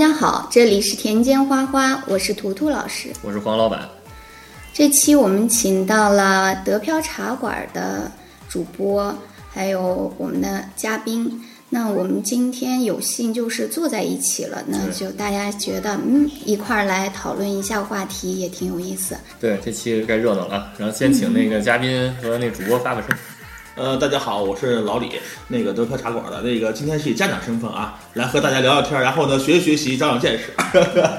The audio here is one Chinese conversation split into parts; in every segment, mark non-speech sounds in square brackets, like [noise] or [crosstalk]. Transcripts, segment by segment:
家好，这里是田间花花，我是图图老师。我是黄老板。这期我们请到了德飘茶馆的主播，还有我们的嘉宾。那我们今天有幸就是坐在一起了，那就大家觉得嗯，一块儿来讨论一下话题也挺有意思。对，这期该热闹了。然后先请那个嘉宾和那主播发个声。呃，大家好，我是老李，那个德科茶馆的那个，今天是以家长身份啊，来和大家聊聊天，然后呢，学习学习，长长见识。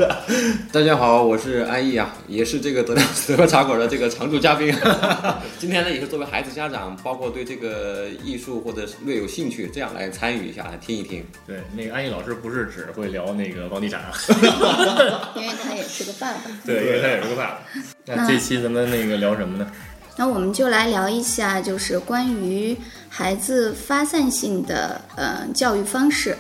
[laughs] 大家好，我是安逸啊，也是这个德 [laughs] 德飘茶馆的这个常驻嘉宾。[laughs] 今天呢，也是作为孩子家长，包括对这个艺术或者略有兴趣，这样来参与一下，来听一听。对，那个安逸老师不是只会聊那个房地产，因为他也是个爸爸。对，因为他也是个爸爸。那这期咱们那个聊什么呢？那我们就来聊一下，就是关于孩子发散性的呃教育方式。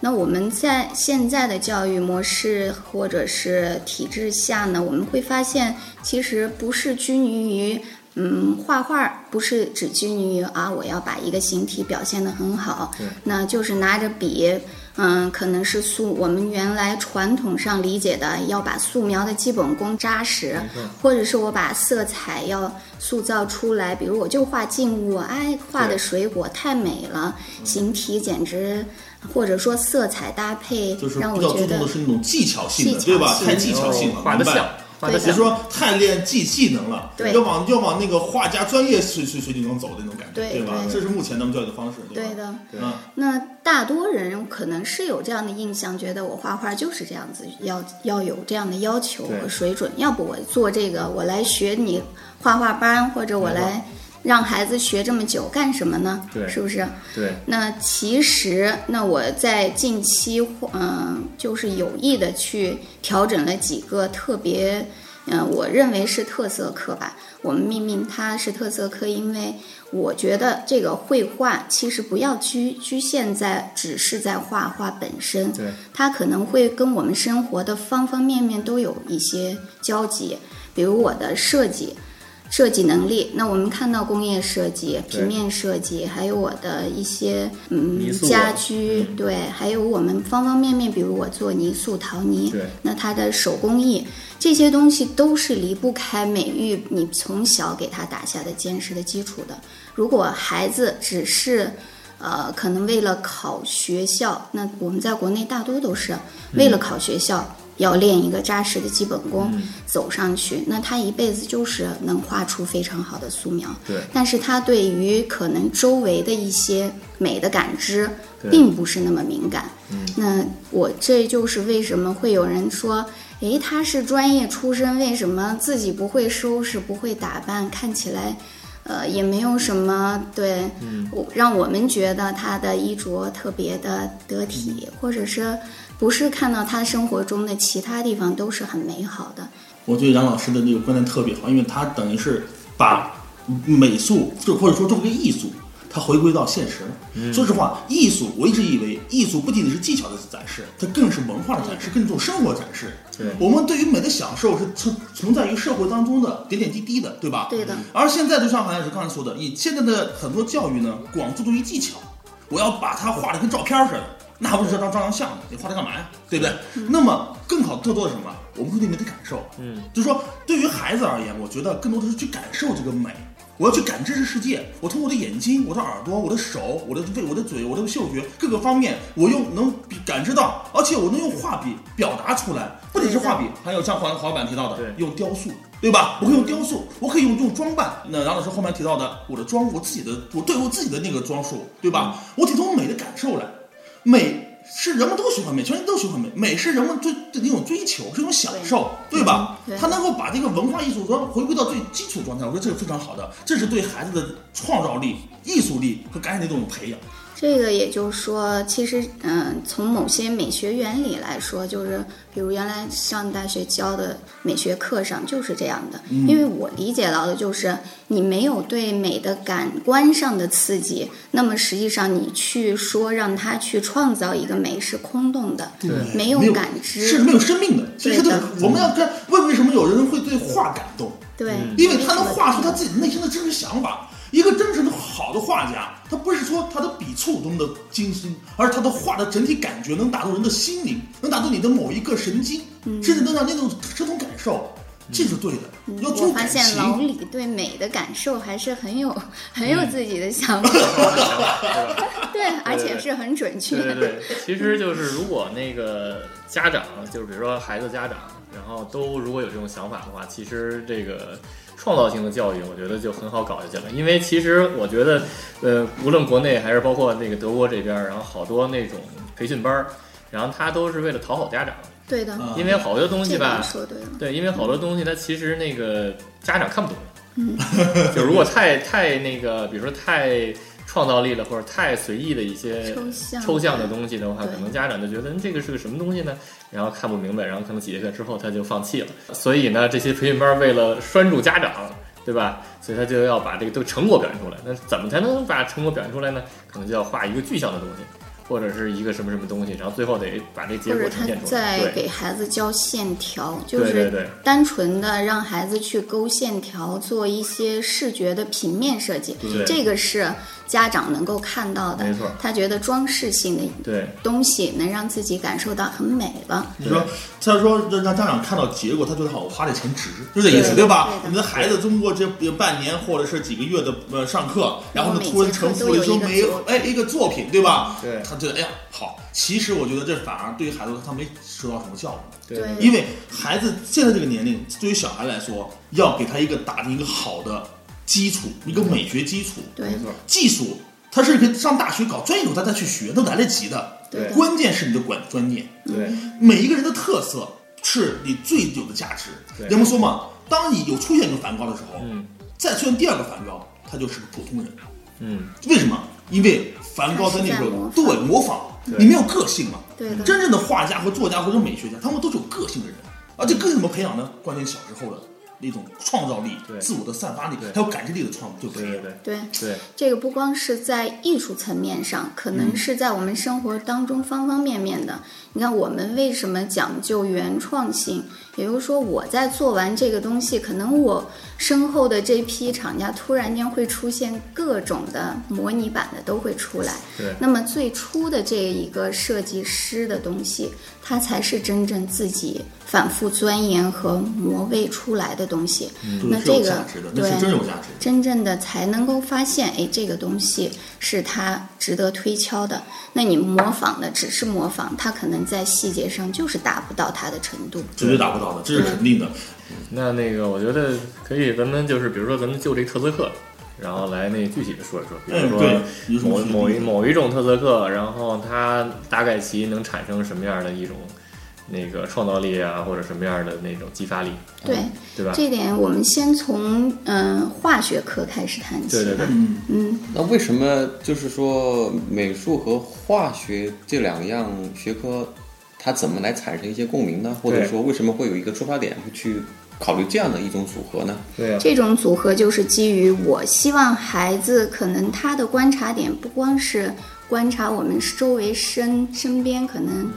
那我们在现在的教育模式或者是体制下呢，我们会发现，其实不是拘泥于嗯画画，不是只拘泥于啊我要把一个形体表现得很好，那就是拿着笔。嗯，可能是素我们原来传统上理解的，要把素描的基本功扎实，或者是我把色彩要塑造出来，比如我就画静物，哎，画的水果太美了，形体简直，或者说色彩搭配，让我觉得是那种技巧性的，对吧？太技巧性了，画的像。比如说太练技技能了，要往要往那个画家专业水水水平上走的那种感觉，对吧？这是目前咱们教育的方式，对的。嗯，那大多人可能是有这样的印象，觉得我画画就是这样子，要要有这样的要求和水准。要不我做这个，我来学你画画班，或者我来让孩子学这么久干什么呢？对，是不是？对。那其实，那我在近期，嗯，就是有意的去调整了几个特别。嗯，我认为是特色课吧。我们命名它是特色课，因为我觉得这个绘画其实不要局局限在只是在画画本身，对，它可能会跟我们生活的方方面面都有一些交集。比如我的设计，设计能力，那我们看到工业设计、平面设计，还有我的一些嗯家居，对，还有我们方方面面，比如我做泥塑陶泥，对，那它的手工艺。这些东西都是离不开美育，你从小给他打下的坚实的基础的。如果孩子只是，呃，可能为了考学校，那我们在国内大多都是为了考学校，要练一个扎实的基本功，走上去，那他一辈子就是能画出非常好的素描。对，但是他对于可能周围的一些美的感知，并不是那么敏感。那我这就是为什么会有人说。诶，他是专业出身，为什么自己不会收拾、不会打扮，看起来，呃，也没有什么对，我让我们觉得他的衣着特别的得体，或者是不是看到他生活中的其他地方都是很美好的？我觉得杨老师的这个观点特别好，因为他等于是把美术，就或者说作为艺术。它回归到现实了。说实话，艺术我一直以为，艺术不仅仅是技巧的展示，它更是文化的展示，更重生活展示。对，我们对于美的享受是存存在于社会当中的点点滴滴的，对吧？对的。而现在就像好像是刚才说的，以现在的很多教育呢，广注重于技巧，我要把它画的跟照片似的，那不是张照张相的，你画它干嘛呀？对不对？那么更好更多的什么？我们会对美的感受。嗯，就是说，对于孩子而言，我觉得更多的是去感受这个美。我要去感知这世界，我通过我的眼睛、我的耳朵、我的手、我的胃、我的嘴、我的嗅觉各个方面，我又能感知到，而且我能用画笔表达出来。不仅是画笔，还有像黄黄老板提到的，用雕塑，对吧？我可以用雕塑，我可以用用装扮。那杨老师后面提到的，我的装，我自己的，我对我自己的那个装束，对吧？我得从美的感受来，美。是人们都喜欢美，全人都喜欢美。美是人们最的一种追求，是一种享受，对吧？他能够把这个文化艺术说回归到最基础状态，我觉得这是非常好的。这是对孩子的创造力、艺术力和感染力的一种培养。这个也就是说，其实，嗯，从某些美学原理来说，就是比如原来上大学教的美学课上就是这样的。因为我理解到的就是，你没有对美的感官上的刺激，那么实际上你去说让他去创造一个美是空洞的，没有感知，是没有生命的。其实我们要看为为什么有人会对画感动？对，因为他能画出他自己内心的真实想法。一个真实的好的画家，他不是说他的笔触多么的精心，而是他的画的整体感觉能打动人的心灵，能打动你的某一个神经，甚至能让那种这种感受，这是对的。要具有感嗯我发现老情。李对美的感受还是很有很有自己的想法，[laughs] [laughs] 对，而且是很准确对对对，其实就是如果那个家长，就是比如说孩子家长，然后都如果有这种想法的话，其实这个创造性的教育，我觉得就很好搞下去了。因为其实我觉得，呃，无论国内还是包括那个德国这边，然后好多那种培训班儿，然后他都是为了讨好家长，对的，啊因为好多东西吧个，说对，对，因为好多东西他其实那个家长看不懂，嗯，[laughs] 就如果太太那个，比如说太创造力了，或者太随意的一些抽象的东西的话，可能家长就觉得嗯这个是个什么东西呢？然后看不明白，然后可能几节课之后他就放弃了。所以呢，这些培训班为了拴住家长，对吧？所以他就要把这个都成果表现出来。那怎么才能把成果表现出来呢？可能就要画一个具象的东西。或者是一个什么什么东西，然后最后得把这结果呈现出来。在给孩子教线条，就是单纯的让孩子去勾线条，做一些视觉的平面设计对，这个是家长能够看到的没错。他觉得装饰性的对东西能让自己感受到很美了。你说，他说让让家长看到结果，他觉得好，我花这钱值，就这意思，对吧你的孩子通过这半年或者是几个月的呃上课，然后呢突然成课复了一都有一个没哎一个作品，对吧？对他觉得哎呀好。其实我觉得这反而对于孩子他没收到什么效果。对因为孩子现在这个年龄，对于小孩来说，要给他一个打定一个好的基础，一个美学基础。对。没错，技术他是可以上大学搞专业，他再去学，都来得及的。对。关键是你的管专业，对。每一个人的特色是你最有的价值。对。人们说嘛，当你有出现一个梵高的时候，嗯。再出现第二个梵高，他就是个普通人。嗯，为什么？因为梵高在那个时候他是在模仿。对模仿，你没有个性嘛。对的。真正的画家和作家或者美学家，他们都是有个性的人，而且个性怎么培养呢？关键小时候的那种创造力对、自我的散发力，还有感知力的创就可以了。对对对对，对这个不光是在艺术层面上，可能是在我们生活当中方方面面的。你看，我们为什么讲究原创性？也就是说，我在做完这个东西，可能我身后的这批厂家突然间会出现各种的模拟版的都会出来。对那么最初的这一个设计师的东西，它才是真正自己反复钻研和磨砺出来的东西。那对是有这个对是真有价值的真正的才能够发现，哎，这个东西是它值得推敲的。那你模仿的只是模仿，它可能在细节上就是达不到它的程度。绝对达不到的，这是肯定的。那那个，我觉得可以，咱们就是比如说，咱们就这特色课，然后来那具体的说一说，比如说某某一某一种特色课，然后它大概其能产生什么样的一种那个创造力啊，或者什么样的那种激发力，对，对吧？这点我们先从嗯、化学课开始谈起对对对。嗯，嗯，那为什么就是说美术和化学这两样学科，它怎么来产生一些共鸣呢？或者说为什么会有一个出发点会去考虑这样的一种组合呢？对啊、这种组合就是基于我希望孩子可能他的观察点不光是观察我们周围身身边可能。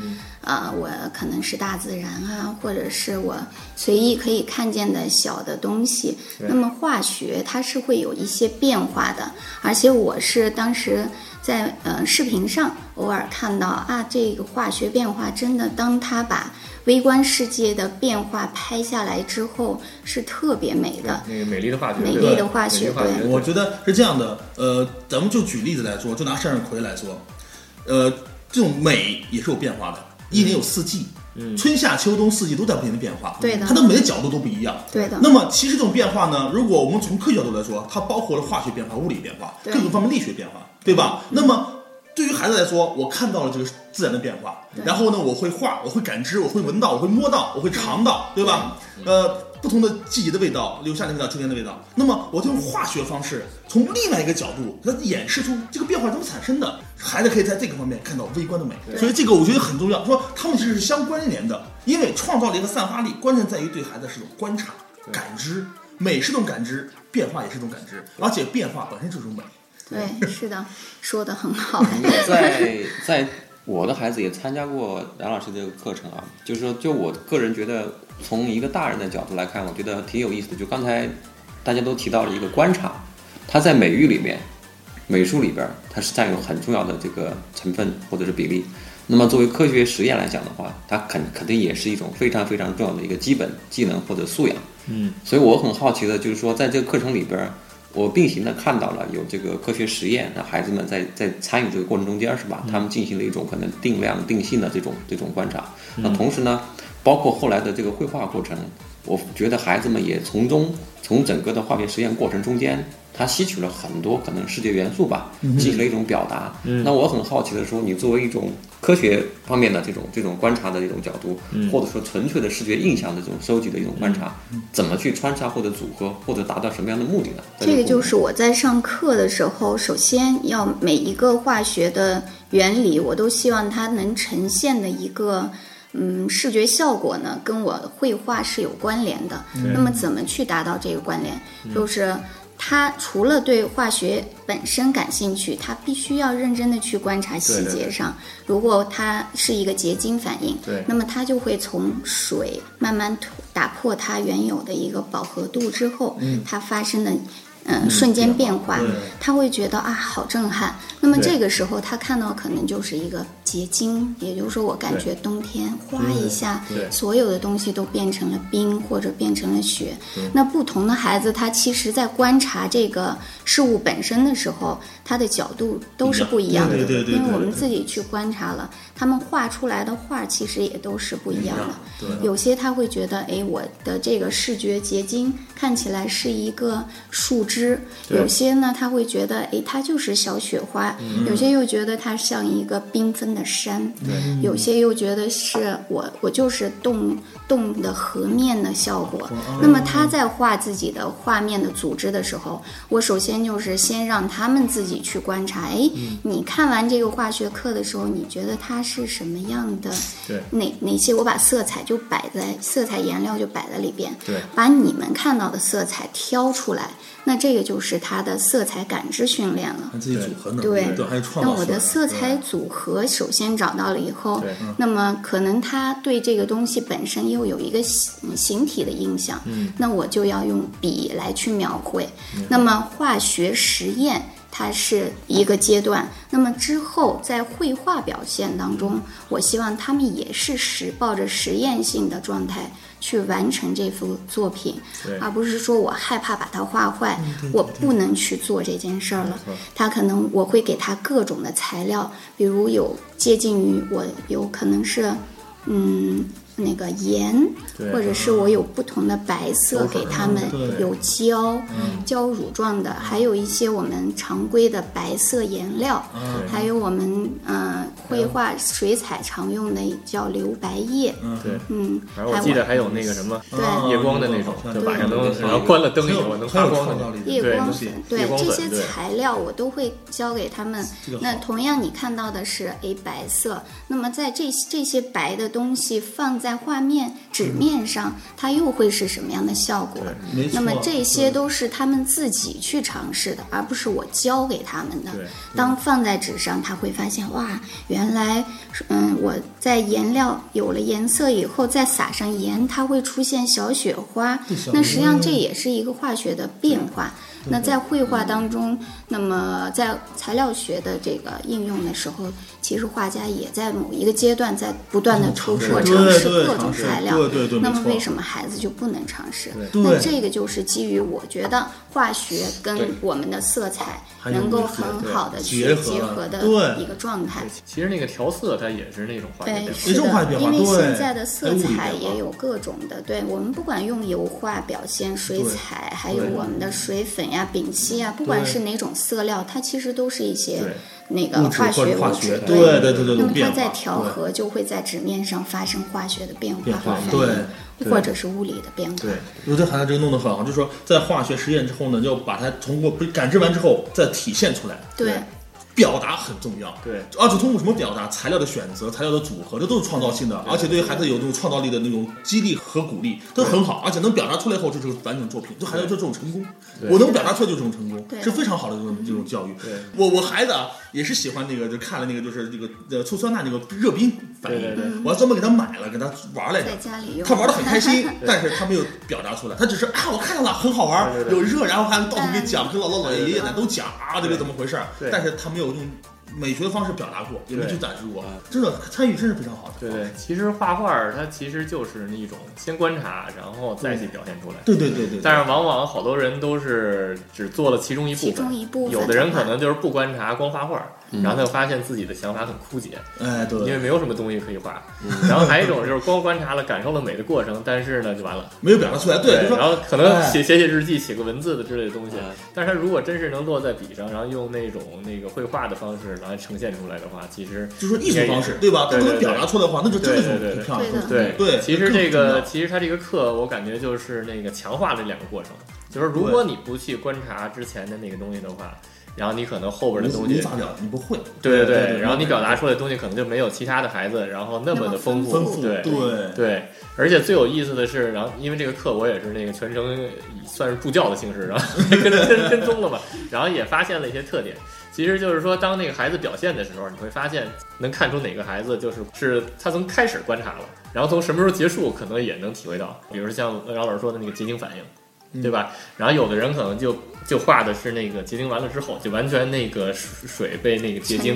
啊、我可能是大自然啊，或者是我随意可以看见的小的东西。那么化学它是会有一些变化的，而且我是当时在呃视频上偶尔看到啊，这个化学变化真的，当他把微观世界的变化拍下来之后，是特别美的。那个美丽的化学，美丽的化学我觉得是这样的，呃，咱们就举例子来说，就拿向日葵来说，呃，这种美也是有变化的，一年有四季，嗯春夏秋冬四季都在不停的变化，对的。它的每个角度都不一样。对的。那么其实这种变化呢，如果我们从科学角度来说，它包括了化学变化、物理变化，各个方面力学变化，对吧？那么对于孩子来说，我看到了这个自然的变化，然后呢，我会画，我会感知，我会闻到，我会摸到，我会尝到，对吧？呃，不同的季节的味道，有夏天的味道，秋天的味道。那么我就用化学方式，从另外一个角度它演示出这个变化怎么产生的。孩子可以在这个方面看到微观的美，所以这个我觉得很重要。说他们其实是相关联的，因为创造力和散发力，关键在于对孩子是种观察、感知。美是种感知，变化也是种感知，而且变化本身就是种美。对，[laughs] 是的，说的很好。在在我的孩子也参加过冉老师这个课程啊，就是说，就我个人觉得，从一个大人的角度来看，我觉得挺有意思的。就刚才大家都提到了一个观察，它在美育里面、美术里边儿，它是占有很重要的这个成分或者是比例。那么作为科学实验来讲的话，它肯肯定也是一种非常非常重要的一个基本技能或者素养。嗯，所以我很好奇的就是说，在这个课程里边儿，我并行的看到了有这个科学实验，那孩子们在在参与这个过程中间是吧？他们进行了一种可能定量定性的这种这种观察。那同时呢，包括后来的这个绘画过程，我觉得孩子们也从中从整个的化学实验过程中间，他吸取了很多可能视觉元素吧，进行了一种表达。那我很好奇的说，你作为一种科学方面的这种这种观察的这种角度，或者说纯粹的视觉印象的这种收集的一种观察，怎么去穿插或者组合，或者达到什么样的目的呢？这个就是我在上课的时候，首先要每一个化学的原理，我都希望它能呈现的一个嗯视觉效果呢，跟我绘画是有关联的。那么怎么去达到这个关联？就是他除了对化学本身感兴趣，他必须要认真的去观察细对对对节上。如果它是一个结晶反应，那么它就会从水慢慢突打破它原有的一个饱和度之后，它发生的。嗯，瞬间变化，他会觉得啊，好震撼。那么这个时候，他看到可能就是一个结晶，也就是说，我感觉冬天哗一下，所有的东西都变成了冰或者变成了雪。那不同的孩子，他其实在观察这个事物本身的时候，他的角度都是不一样的。对对对对因为我们自己去观察了，他们画出来的画其实也都是不一样的。对有些他会觉得，哎，我的这个视觉结晶看起来是一个树枝；有些呢，他会觉得，哎，它就是小雪花；有些又觉得它像一个缤纷的山；有些又觉得是我，我就是动动的河面的效果。那么他在画自己的画面的组织的时候，我首先就是先让他们自己去观察，哎，你看完这个化学课的时候，你觉得它是什么样的？对哪哪些我把色彩就摆在色彩颜料就摆在里边，对把你们看到的色彩挑出来，那这个就是他的色彩感知训练了。自己组合能力，对对，还有创那我的色彩组合首先找到了以后对，那么可能他对这个东西本身又有一个形形体的印象，嗯那我就要用笔来去描绘。那么化学实验。它是一个阶段，那么之后在绘画表现当中，我希望他们也是实抱着实验性的状态去完成这幅作品，而不是说我害怕把它画坏，我不能去做这件事儿了。他可能我会给他各种的材料，比如有接近于我有可能是，嗯，那个盐，或者是我有不同的白色给他们，有胶、胶乳状的，还有一些我们常规的白色颜料，还有我们呃绘画水彩常用的叫留白液，对。嗯，反正我记得还有那个什么对。夜光的那种，就晚上能，对。然后关了灯以后能发光的夜光粉，对这些材料我都会教给他们那同样你看到的是诶白色，那么在这这些白的东西放在在画面纸面上，它又会是什么样的效果？那么这些都是他们自己去尝试的，而不是我教给他们的对。当放在纸上，他会发现哇，原来嗯我在颜料有了颜色以后，再撒上盐，它会出现小雪花。那实际上这也是一个化学的变化。那在绘画当中，那么在材料学的这个应用的时候，其实画家也在某一个阶段在不断的突破、对尝试各种材料。对对对那么为什么孩子就不能尝试？那这个就是基于我觉得化学跟我们的色彩能够很好的去结合的一个状态。其实那个调色它也是那种化学对，变化。是化学的，变化因为现在的色彩也有各种的，对我们不管用油画表现、水彩，还有我们的水粉呀、丙烯呀，不管是哪种色料，它其实都是一些对那个化学化学质。对对对对那么它在调和，就会在纸面上发生化学的变化对应，或者是物理的变化。对，我觉得韩寒这个弄得很好，就是说在化学实验之后呢，要把它通过感知完之后再体现出来，对表达很重要。对而且通过什么表达？材料的选择、材料的组合，这都是创造性的，而且对于孩子有这种创造力的那种激励和鼓励，都很好。而且能表达出来后，这就是完整作品，就孩子就这种成功。我能表达出来就是这种成功，对是非常好的这种这种教育。对我我孩子啊也是喜欢那个，就看了那个就是这个呃醋酸钠那个热冰反应，对对对。我还专门给他买了，给他玩来着在。家里，他玩的很开心，[laughs] 但是他没有表达出来，他只是啊，我看到了，很好玩，对对对。有热，然后还到处给讲，跟姥姥、姥爷、爷爷奶奶都讲啊，这个怎么回事但是他没有用美学的方式表达过，也没去展示过，真的参与真是非常好的。对对，其实画画儿它其实就是一种先观察，然后再去表现出来。对对对对，但是往往好多人都是只做了其中一部其中分，一部分有的人可能就是不观察，光画画儿，然后他就发现自己的想法很枯竭，哎对，因为没有什么东西可以画。然后还有一种就是光观察了，感受了美的过程，但是呢就完了。没有表达出来，对，然后可能哎写写写日记、写个文字的之类的东西嗯，但是他如果真是能落在笔上，然后用那种那个绘画的方式来呈现出来的话，其实就说艺术方式，对吧？他能表达出来的话，那就真的是对对对很漂亮。对对其实这个其实他这个课，我感觉就是那个强化了两个过程，就是如果你不去观察之前的那个东西的话，然后你可能后边的东西。无无法表，你不会。对对对，然后你表达出来的东西可能就没有其他的孩子，然后那么的丰富，对对对，而且最有意思的是，然后因为这个课我也是那个全程算是助教的形式，然后跟跟跟踪了嘛，[laughs] 然后也发现了一些特点。其实就是说，当那个孩子表现的时候，你会发现能看出哪个孩子就是是他从开始观察了，然后从什么时候结束，可能也能体会到。比如说像饶老师说的那个结晶反应，对吧？然后有的人可能就就画的是那个结晶完了之后，就完全那个水水被那个结晶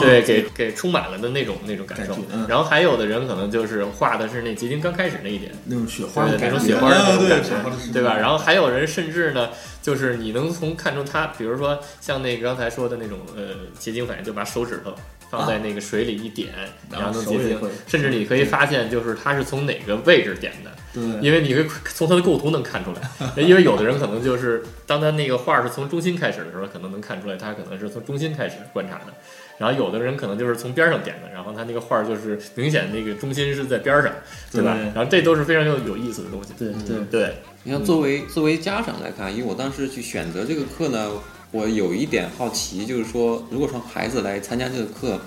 对，给给充满了的那种那种感受然后还有的人可能就是画的是那结晶刚开始那一点，那种雪花的那种雪花的那种感觉对吧？然后还有人甚至呢，就是你能从看出他，比如说像那个刚才说的那种呃结晶反应，就把手指头放在那个水里一点，然后然后能结晶甚至你可以发现就是它是从哪个位置点的。对因为你会从它的构图能看出来，[laughs] 因为有的人可能就是当他那个画是从中心开始的时候，可能能看出来他可能是从中心开始观察的，然后有的人可能就是从边上点的，然后他那个画就是明显那个中心是在边上，对吧？对然后这都是非常有有意思的东西。对对对，你看，作为作为家长来看，因为我当时去选择这个课呢，我有一点好奇，就是说，如果说孩子来参加这个课，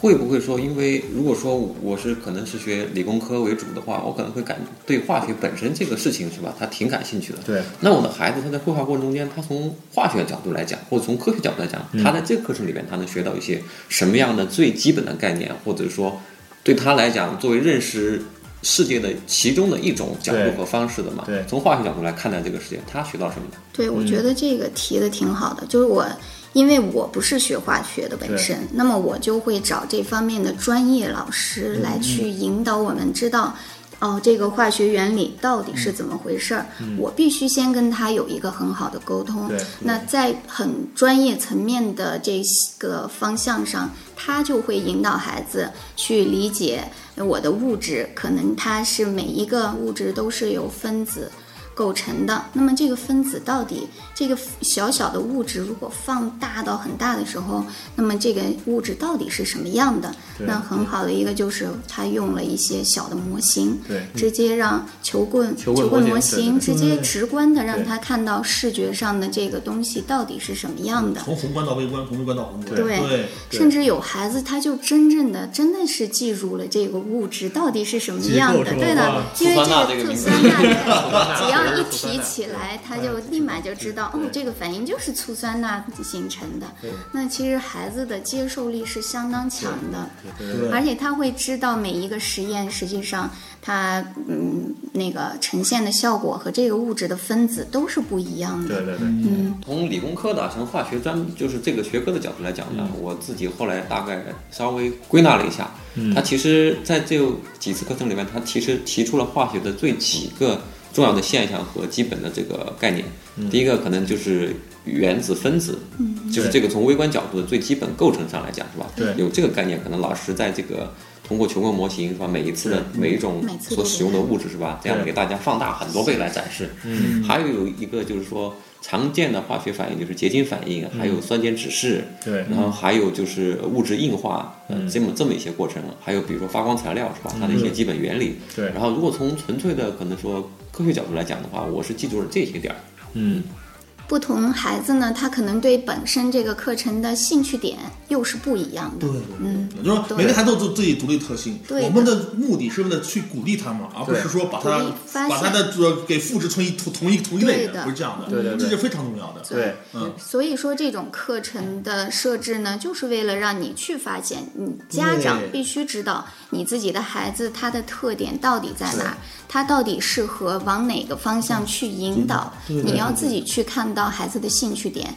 会不会说，因为如果说我是可能是学理工科为主的话，我可能会感对化学本身这个事情是吧，他挺感兴趣的。对，那我的孩子他在绘画过程中间，他从化学角度来讲，或者从科学角度来讲，他在这个课程里面，他能学到一些什么样的最基本的概念，或者说对他来讲，作为认识世界的其中的一种角度和方式的嘛。对从化学角度来看待这个世界，他学到什么呢？对，我觉得这个提的挺好的，就是我。因为我不是学化学的本身，那么我就会找这方面的专业老师来去引导我们知道，哦，这个化学原理到底是怎么回事儿。我必须先跟他有一个很好的沟通。对那在很专业层面的这个方向上，他就会引导孩子去理解我的物质，可能它是每一个物质都是由分子。构成的。那么这个分子到底这个小小的物质如果放大到很大的时候，那么这个物质到底是什么样的？那很好的一个就是他用了一些小的模型，对直接让球棍球棍模模型直接直观的让他看到视觉上的这个东西到底是什么样的。从宏观到微观，从微观到宏观，对对甚至有孩子，他就真正的真的是记住了这个物质到底是什么样的，对的，因为这个这个名字醋酸钠，钠只要一提起来，他就立马就知道，哦，这个反应就是醋酸钠形成的。那其实孩子的接受力是相当强的，而且他会知道每一个实验实际上它嗯那个呈现的效果和这个物质的分子都是不一样的。对对对，嗯，从理工科的，从化学专就是这个学科的角度来讲呢，我自己后来大概稍微归纳了一下，他其实在这几次课程里面，他其实提出了化学的最几个重要的现象和基本的这个概念。第一个可能就是原子分子，就是这个从微观角度的最基本构成上来讲，是吧？对有这个概念，可能老师在这个。通过球棍模型是吧？每一次的每一种所使用的物质是吧？这样给大家放大很多倍来展示。嗯，还有一个就是说常见的化学反应就是结晶反应，还有酸碱指示，对。然后还有就是物质硬化，嗯，这么这么一些过程，还有比如说发光材料是吧？它的一些基本原理。对。然后如果从纯粹的可能说科学角度来讲的话，我是记住了这些点儿。嗯，不同孩子呢，他可能对本身这个课程的兴趣点又是不一样的。对，嗯，就是说每个孩子都有自己独立特性。对我们的目的是为了去鼓励他们，而不是说把他把他现的呃给复制成一同同一同一类人，对的。不是这样的。对对对。这是非常重要的。对，嗯，所以说，这种课程的设置呢，就是为了让你去发现，你家长必须知道你自己的孩子他的特点到底在哪儿，他到底适合往哪个方向去引导。你要自己去看到孩子的兴趣点。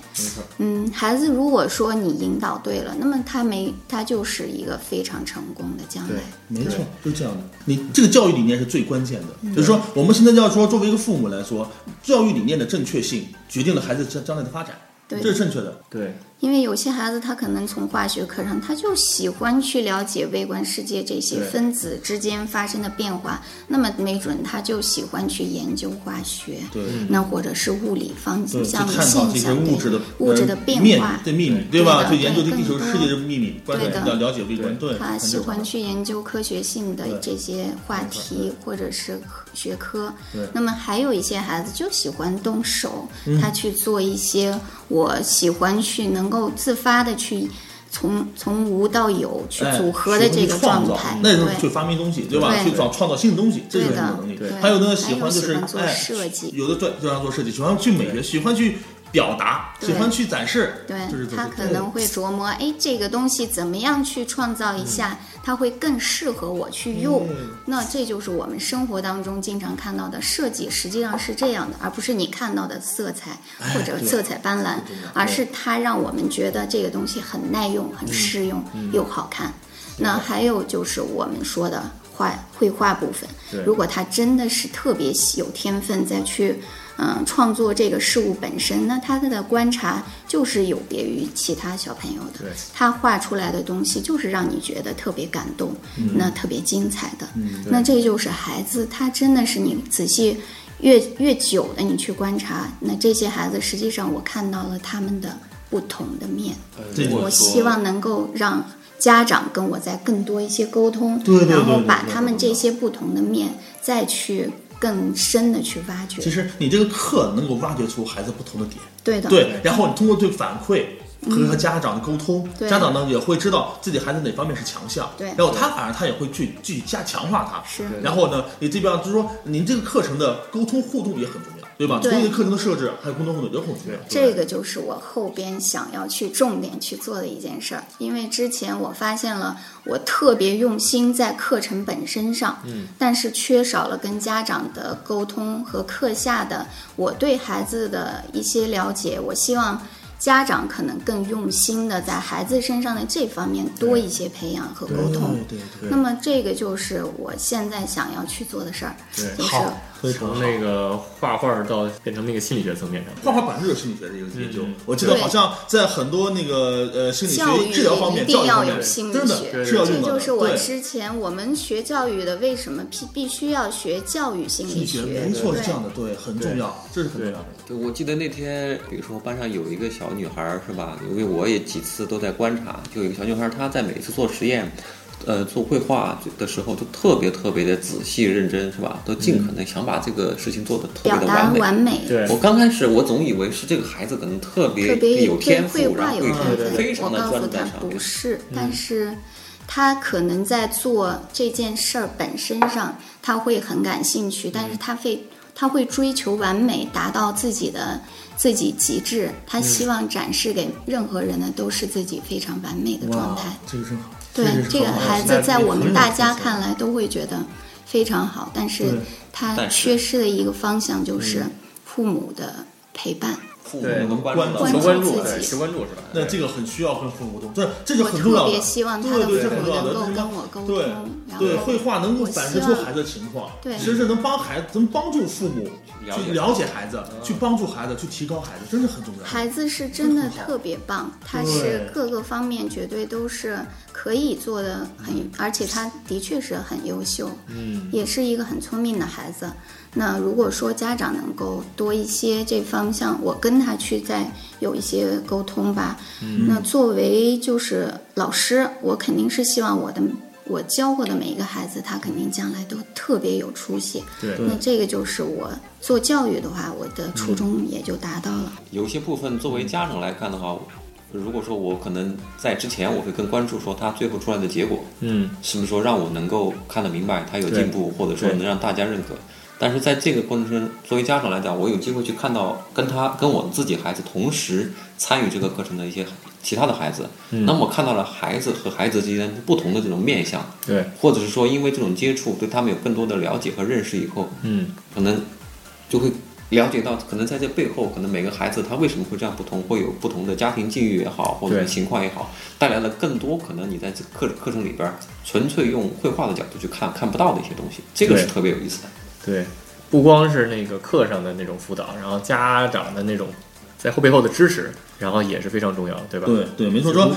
嗯，孩子如果说你引导对了，那么他没他就是一个非常成功的将来。没错，就是这样的。你这个教育理念是最关键的，就是说我们现在要说，作为一个父母来说，教育理念的正确性决定了孩子将将来的发展，对这是正确的。对，因为有些孩子他可能从化学课上，他就喜欢去了解微观世界这些分子之间发生的变化，那么没准他就喜欢去研究化学，对那或者是物理方向的现象，物质的物质的变化。对秘密，对吧？对的去研究地球更多世界的秘密，对的了了解微观，对，他喜欢去研究科学性的这些话题或者是学科对。那么还有一些孩子就喜欢动手，嗯他去做一些我喜欢去能够自发的去从从无到有去哎组合的这个状态。那也是去发明东西，对吧？对去创创造新的东西，这是对对。还有呢，喜欢就是喜欢做哎设计有的对喜欢做设计，喜欢去美学，喜欢去表达，喜欢去展示，对就是他可能会琢磨，哎，这个东西怎么样去创造一下，它会更适合我去用。嗯。那这就是我们生活当中经常看到的设计，实际上是这样的，而不是你看到的色彩哎或者色彩斑斓，而是它让我们觉得这个东西很耐用、很适用又好看。那还有就是我们说的画绘画部分，如果他真的是特别有天分，再去嗯创作这个事物本身，那他的观察就是有别于其他小朋友的对。他画出来的东西就是让你觉得特别感动，那特别精彩的。那这就是孩子，他真的是你仔细。越越久的你去观察，那这些孩子实际上我看到了他们的不同的面。这个我希望能够让家长跟我再更多一些沟通，对对对然后把他们这些不同的面再去更深的去挖掘。其实你这个课能够挖掘出孩子不同的点，对的，对，然后你通过对反馈。和和家长的沟通，对。家长呢也会知道自己孩子哪方面是强项，对。然后他反而他也会去继续加强化他，是。然后呢，你这边就是说您这个课程的沟通互动也很重要，对吧？对所有的课程的设置还有沟通互动都很重要，这个就是我后边想要去重点去做的一件事儿，因为之前我发现了我特别用心在课程本身上，嗯，但是缺少了跟家长的沟通和课下的我对孩子的一些了解，我希望。家长可能更用心的在孩子身上的这方面多一些培养和沟通，对对对那么这个就是我现在想要去做的事儿，对就是从。那个画画到变成那个心理学层面上。画画本身就是心理学的一个研究嗯，我记得好像在很多那个呃心理教育学治疗方面、一定要教育方面有心理真的学，对是要用的。这就是我之前我们学教育的为什么必必须要学教育心理学，心理学没错是这样的，对，很重要，这是很重要的。对，我记得那天，比如说班上有一个小女孩儿，是吧？因为我也几次都在观察，就有一个小女孩儿，她在每次做实验，呃，做绘画的时候，都特别特别的仔细认真，是吧？都尽可能想把这个事情做得特别表达的完美。完美，对我刚开始我总以为是这个孩子可能特别特别有天赋然后画有天会分。非常的我告诉他专注在上面不。是，但是他可能在做这件事儿本身上，他会很感兴趣，但是他会他会追求完美，达到自己的自己极致。他希望展示给任何人的都是自己非常完美的状态。，这个真好。对这个孩子，在我们大家看来都会觉得非常好，但是他缺失的一个方向就是父母的陪伴。父母对能关关注求关注，自对，己求关注是吧？那这个很需要跟父母沟通，这这是很重要的。特别希望他的父母。能够跟我沟通，对对，画能够反映出孩子的情况，对其实是能帮孩子，能帮助父母去了解孩子，去帮助孩子，去提高孩子，真的很重要。孩子是真的特别棒，他是各个方面绝对都是可以做的很，而且他的确是很优秀，嗯，也是一个很聪明的孩子。那如果说家长能够多一些这方向，我跟他去再有一些沟通吧。那作为就是老师，我肯定是希望我的我教过的每一个孩子，他肯定将来都特别有出息。对那这个就是我做教育的话，我的初衷也就达到了。有些部分作为家长来看的话，如果说我可能在之前我会更关注说他最后出来的结果，嗯，是不是说让我能够看得明白他有进步，或者说能让大家认可。但是在这个过程中，作为家长来讲，我有机会去看到跟他跟我自己孩子同时参与这个课程的一些其他的孩子，那么我看到了孩子和孩子之间不同的这种面相，对，或者是说因为这种接触对他们有更多的了解和认识以后，嗯，可能就会了解到，可能在这背后，可能每个孩子他为什么会这样不同，会有不同的家庭境遇也好，或者对。情况也好，带来了更多可能你在这课课程里边儿纯粹用绘画的角度去看看不到的一些东西，这个是特别有意思的。对，不光是那个课上的那种辅导，然后家长的那种在后背后的支持，然后也是非常重要的，对吧？对对，没错，说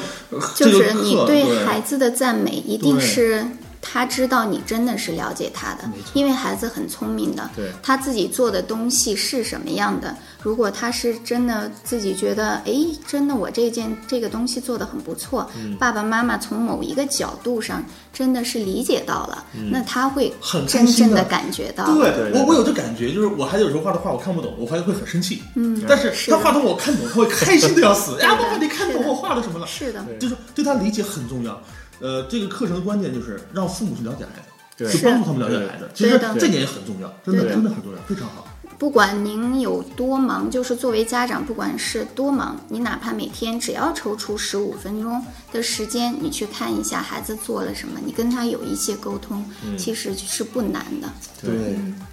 就是你对孩子的赞美，一定是他知道你真的是了解他的，因为孩子很聪明的，他自己做的东西是什么样的。如果他是真的自己觉得，哎，真的我这件这个东西做的很不错，嗯爸爸妈妈从某一个角度上真的是理解到了，那他会嗯很开真心的正的感觉到。对我我有这感觉，就是我孩子有时候画的画我看不懂，我孩子会很生气。嗯但是他画的我看懂，他会开心的要死。[laughs] 哎呀，爸爸你看懂我画的什么了？是的，就是对他理解很重要。呃，这个课程的关键就是让父母去了解孩子，对去帮助他们了解孩子。其实这点也很重要，真的真的很重要，非常好。不管您有多忙，就是作为家长，不管是多忙，你哪怕每天只要抽出十五分钟的时间，你去看一下孩子做了什么，你跟他有一些沟通，其实是不难的。对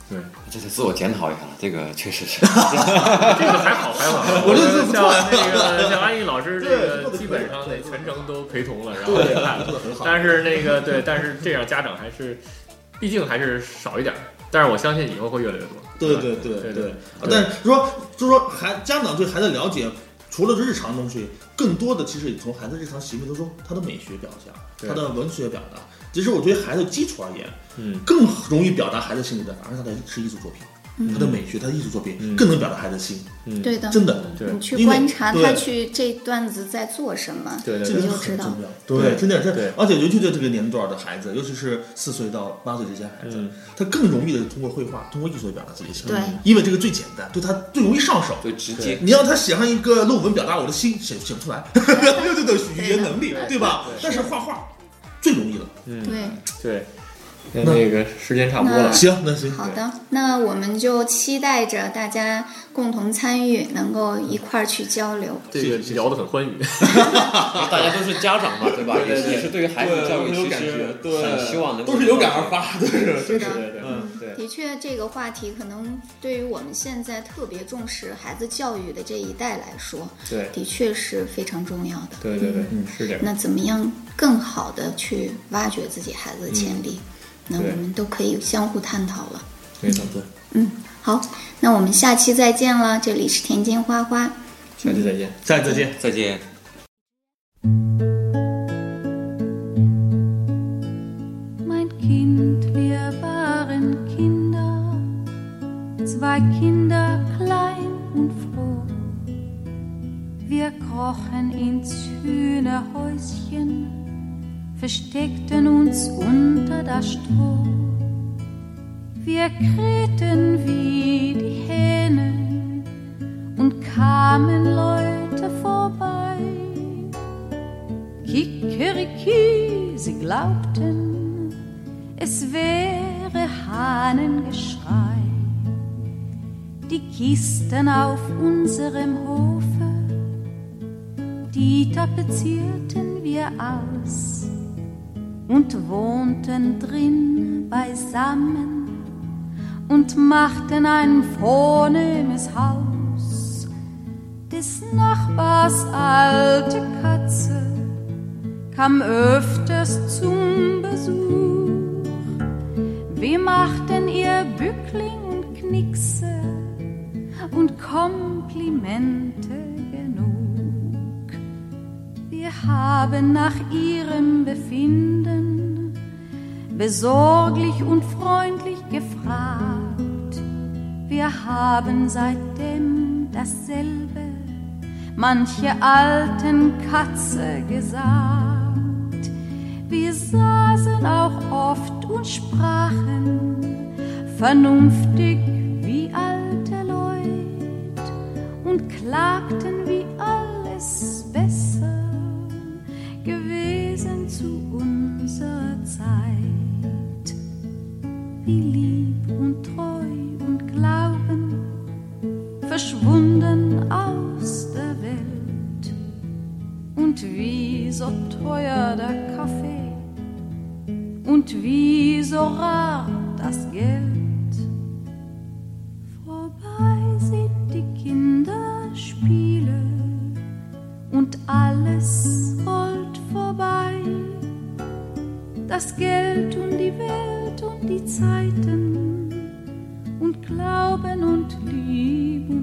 对，这是自我检讨一下了，这个确实是。这个还好还好，我这个不错像那个像安逸老师这个基本上得全程都陪同了，然后也看做的很好但是那个对，但是这样家长还是，毕竟还是少一点儿，但是我相信以后会越来越多。对对对对但是说就是说孩家长对孩子了解，除了日常东西，更多的其实也从孩子日常行为当中，他的美学表现，他的文学表达。其实我对孩子基础而言，嗯，更容易表达孩子心里的，反而他的是艺术作品，他的美学，他的艺术作品嗯更能表达孩子心，嗯，对的，真的。你去观察他去这段子在做什么，对这个你就知道很重。要，对真的对这，而且尤其对这个年龄段的孩子，尤其是四岁到八岁这些孩子，嗯他更容易的通过绘画、通过艺术来表达自己的心，对因为这个最简单，对他最容易上手。最直接。你让他写上一个论文表达我的心，写写不出来，[laughs] 没有这个语言能力对，吧？但是画画最容易了。嗯对，对。那那个时间差不多了，行，那行，好的，那我们就期待着大家共同参与，能够一块儿去交流。这个聊得很欢愉。[laughs] 大家都是家长嘛，对吧？[laughs] 对对对也是也是对于孩子的教育，有其实感觉很希望能都是有感而发，对是。的，对对嗯对的确，这个话题可能对于我们现在特别重视孩子教育的这一代来说，对的确是非常重要的。对对对，嗯，是这样。那怎么样更好的去挖掘自己孩子的潜力？那我们都可以相互探讨了。没错，对，嗯，好，那我们下期再见了。这里是田间花花。下期再见。下次再见。再见。Mein Kind, wir waren Kinder, zwei Kinder klein und froh. Wir krochen ins Hühnerhäuschen, versteckten uns unter das Stroh. Wir krähten wie die Hähne und kamen Leute vorbei. Kikeriki, sie glaubten, es wäre Hahnengeschrei. Die Kisten auf unserem Hofe, die tapezierten wir aus und wohnten drin beisammen und machten ein vornehmes Haus. Des Nachbars alte Katze kam öfters zum Besuch. Wir machten ihr Bückling und Knickse und Komplimente haben nach ihrem Befinden besorglich und freundlich gefragt. Wir haben seitdem dasselbe manche alten Katze gesagt. Wir saßen auch oft und sprachen vernunftig wie alte Leute und klagten, wie alles Wie lieb und treu und Glauben verschwunden aus der Welt und wie so teuer der Kaffee und wie so rar das Geld. Vorbei sind die Kinderspiele und alles rollt vorbei. Das Geld die Zeiten und Glauben und Lieb